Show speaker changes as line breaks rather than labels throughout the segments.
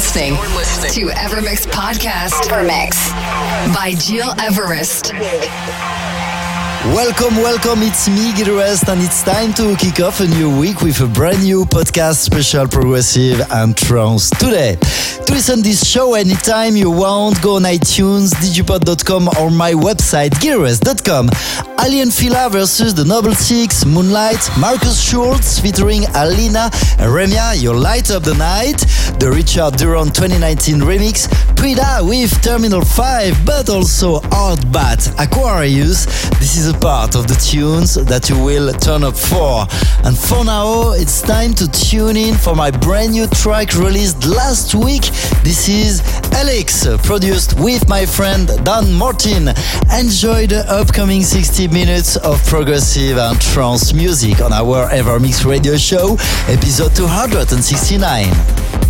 Listening to Evermix Podcast. Evermix by Gil Everest.
Welcome, welcome. It's me, Gil Everest, and it's time to kick off a new week with a brand new podcast special progressive and trance today. Listen this show anytime you want, go on iTunes, digipod.com or my website, gileverest.com. Aly & Fila versus the Noble Six, Moonlight, Markus Schulz featuring Alina Remia, Your Light Up the Night, the Richard Durand 2019 remix, Prida with Terminal 5, but also Artbat Aquarius. This is a part of the tunes that you will turn up for. And for now, it's time to tune in for my brand new track released last week. This is Alex, produced with my friend Dan Martin. Enjoy the upcoming 60 minutes of progressive and trance music on our Evermix radio show, episode 269.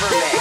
government.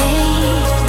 Hey.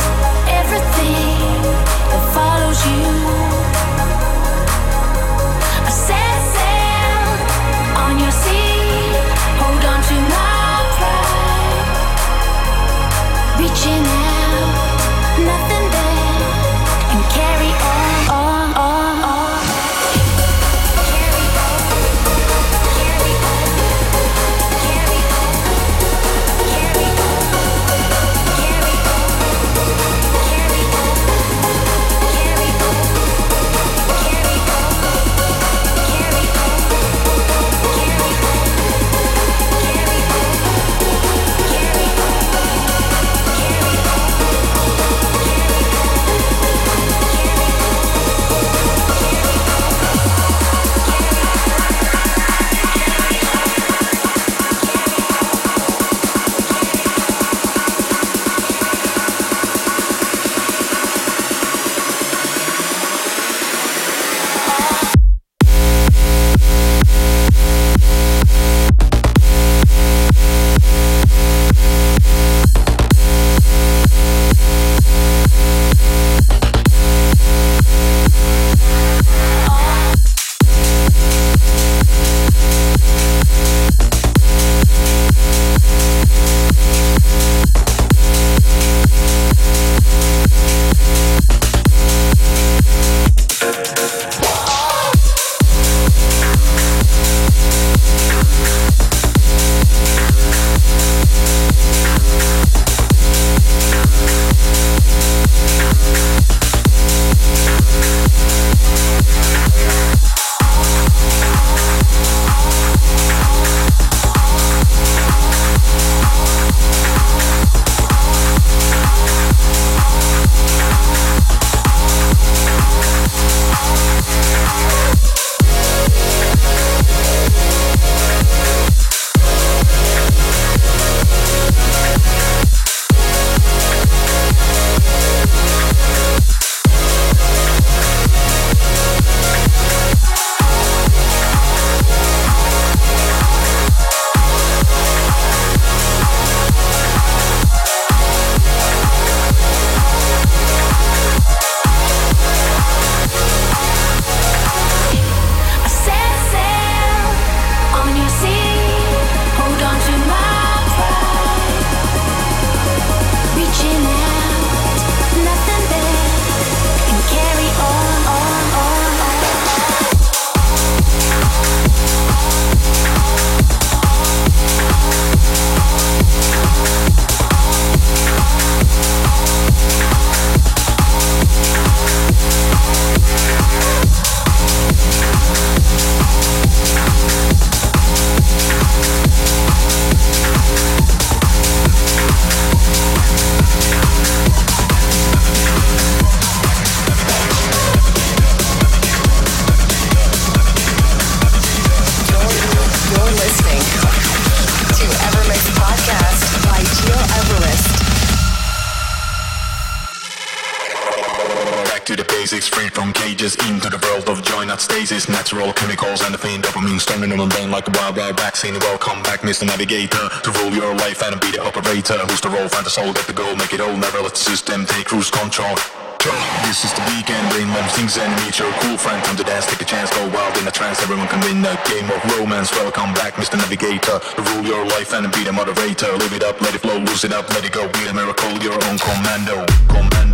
The navigator to rule your life and be the operator. Who's the role? Find the soul, get the goal, make it all. Never let the system take cruise control. This is the weekend, brain mom things and meet your cool friend. Come to dance, take a chance, go wild in a trance. Everyone can win a game of romance. Welcome back, Mr. Navigator. To rule your life and be the moderator. Live it up, let it flow, lose it up, let it go. Be a miracle, your own commando. Commando.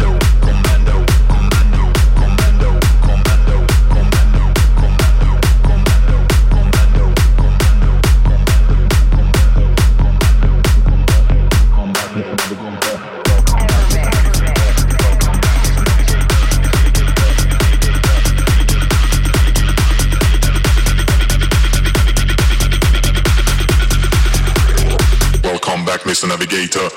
Mr. Navigator.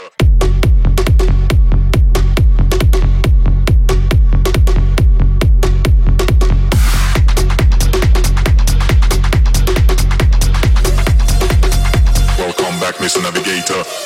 Welcome back, Mr. Navigator.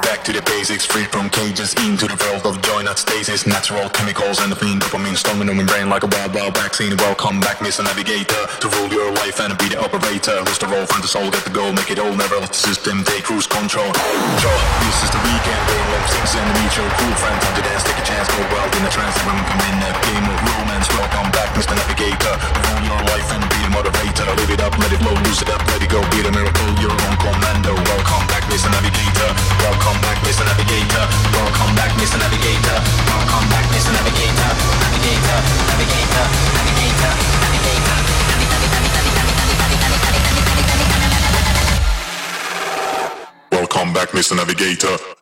Back to the basics, free from cages, into the world of joy, not stasis. Natural chemicals and the fiend dopamine storming in my brain like a wild, wild vaccine. Welcome back, Mr. Navigator, to rule your life and be the operator. Who's the role, find the soul, get the goal, make it all, never let the system take cruise control. This is the weekend, brain love things and meet your cool friend. Time to dance, take a chance, go wild in the trance. Everyone come in a game of romance. Welcome back, Mr. Navigator, to rule your life and be the moderator. Live it up, let it flow, lose it up, let it go, be the miracle, your own on commando. Welcome back, Mr. Navigator. Welcome back, Mr. Navigator. Welcome back, Mr. Navigator. Welcome back, Mr. Navigator. Navigator, Navigator, Navigator, Navigator. Navigator welcome back, Mr. Navigator.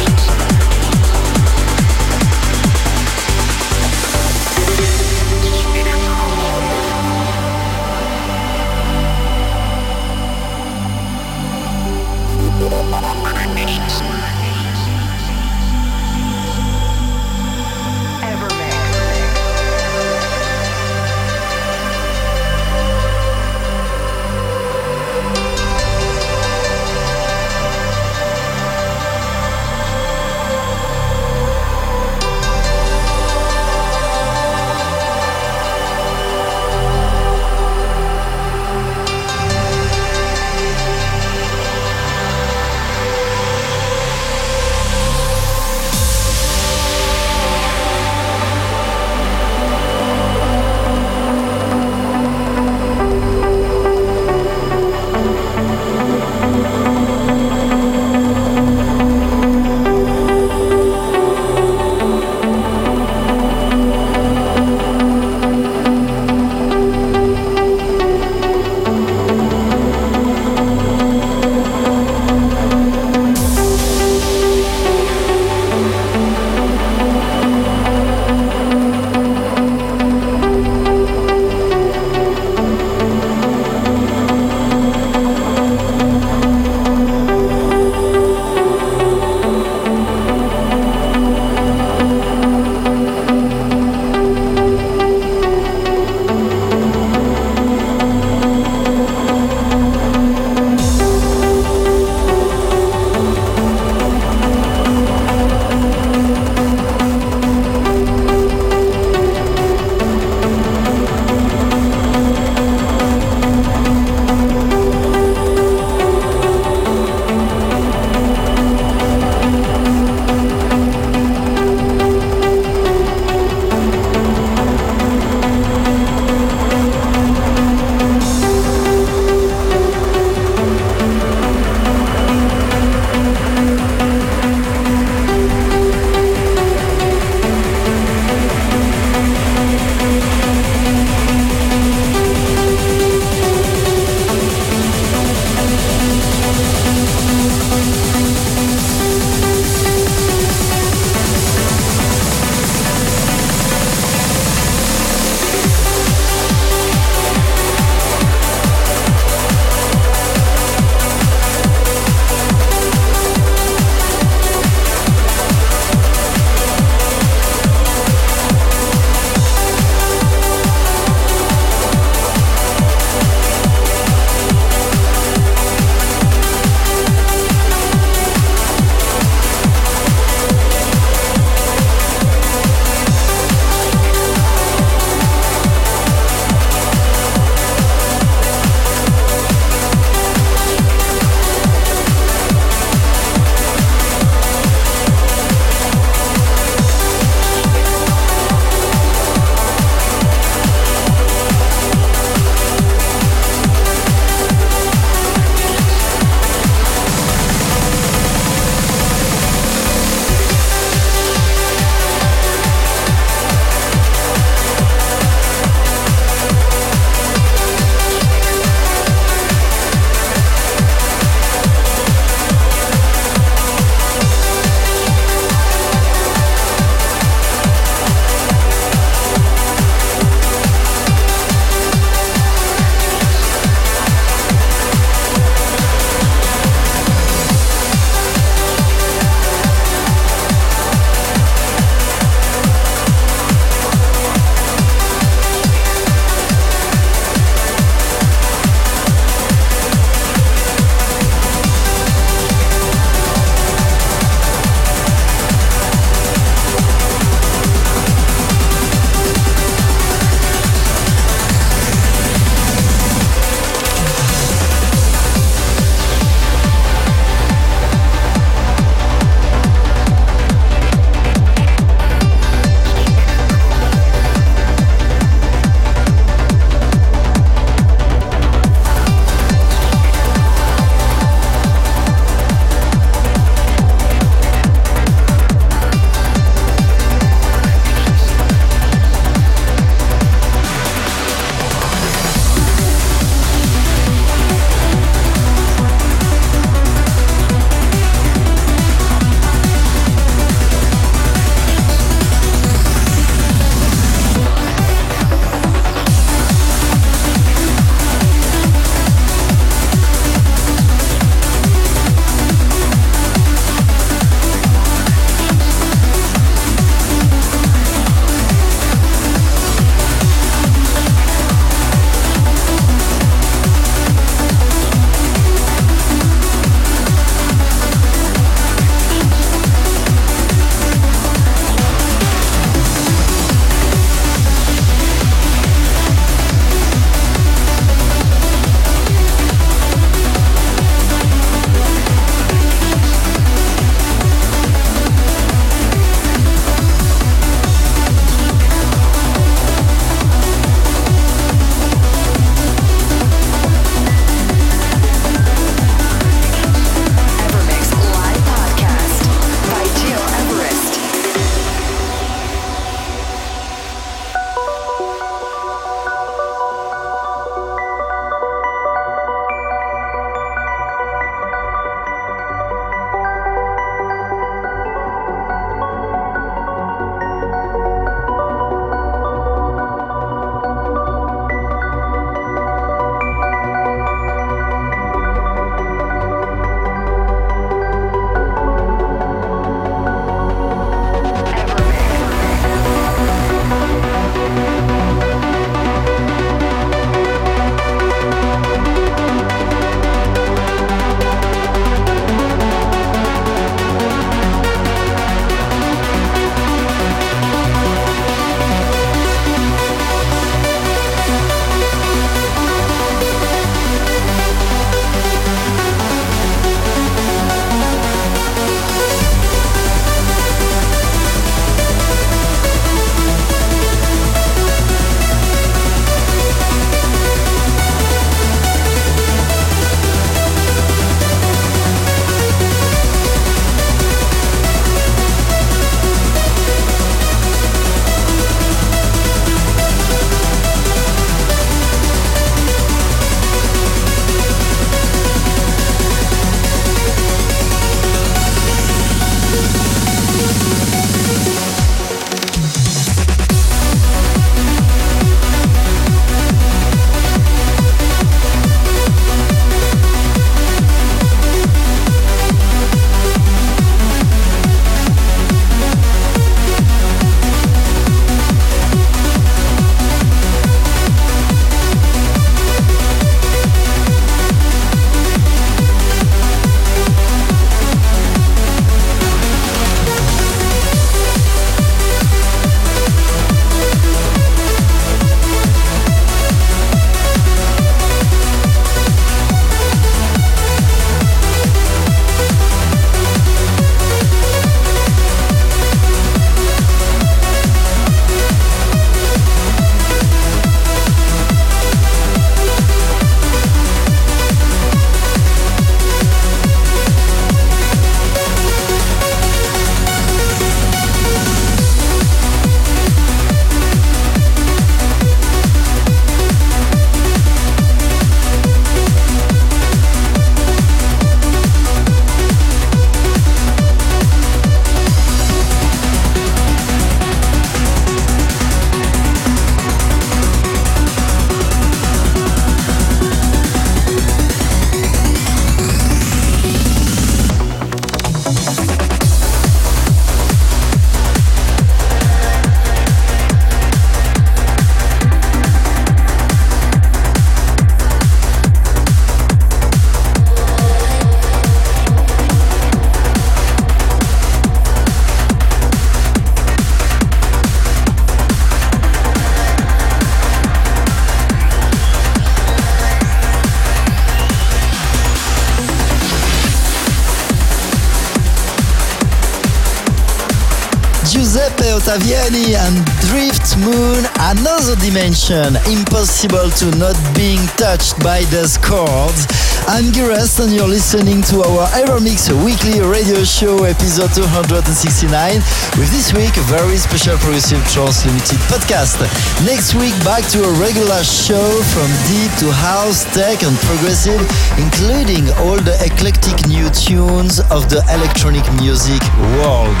Ottaviani and Drift Moon, another dimension, impossible to not being touched by those chords. I'm Gires and you're listening to our Evermix weekly radio show episode 269 with this week a very special Progressive Trance Limited podcast. Next week back to a regular show from deep to house, tech and progressive, including all the eclectic new tunes of the electronic music world.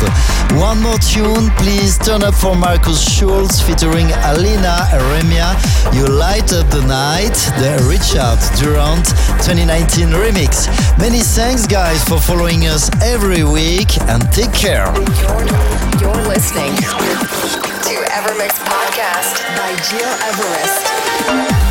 One more tune, please turn up for Markus Schulz featuring Alina Eremia. You light up the night, the Richard Durand 29 2019 remix. Many thanks, guys, for following us every week and take care.
You're, you're listening to Evermix Podcast by Gil Everest.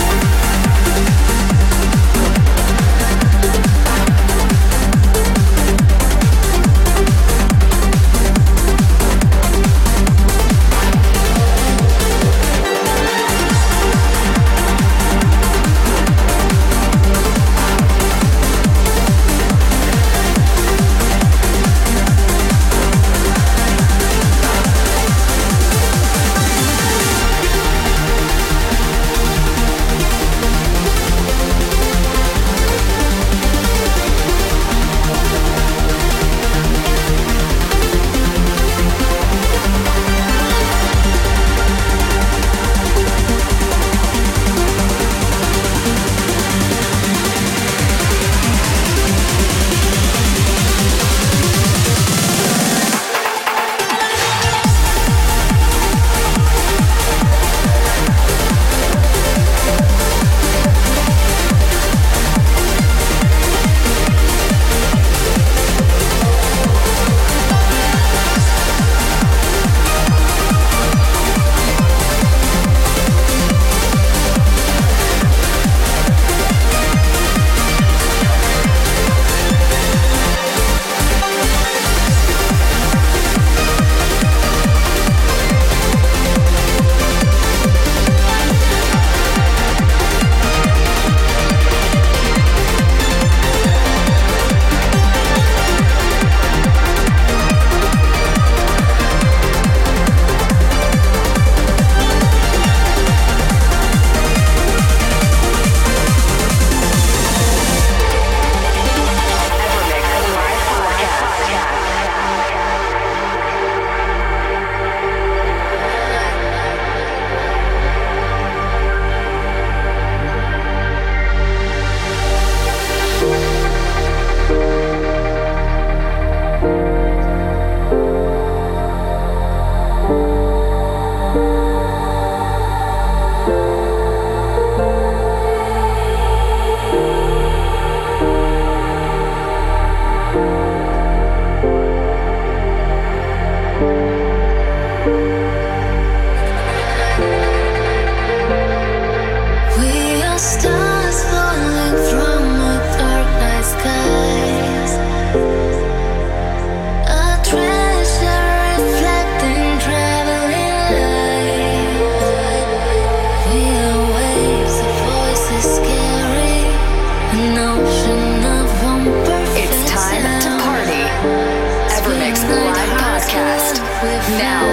You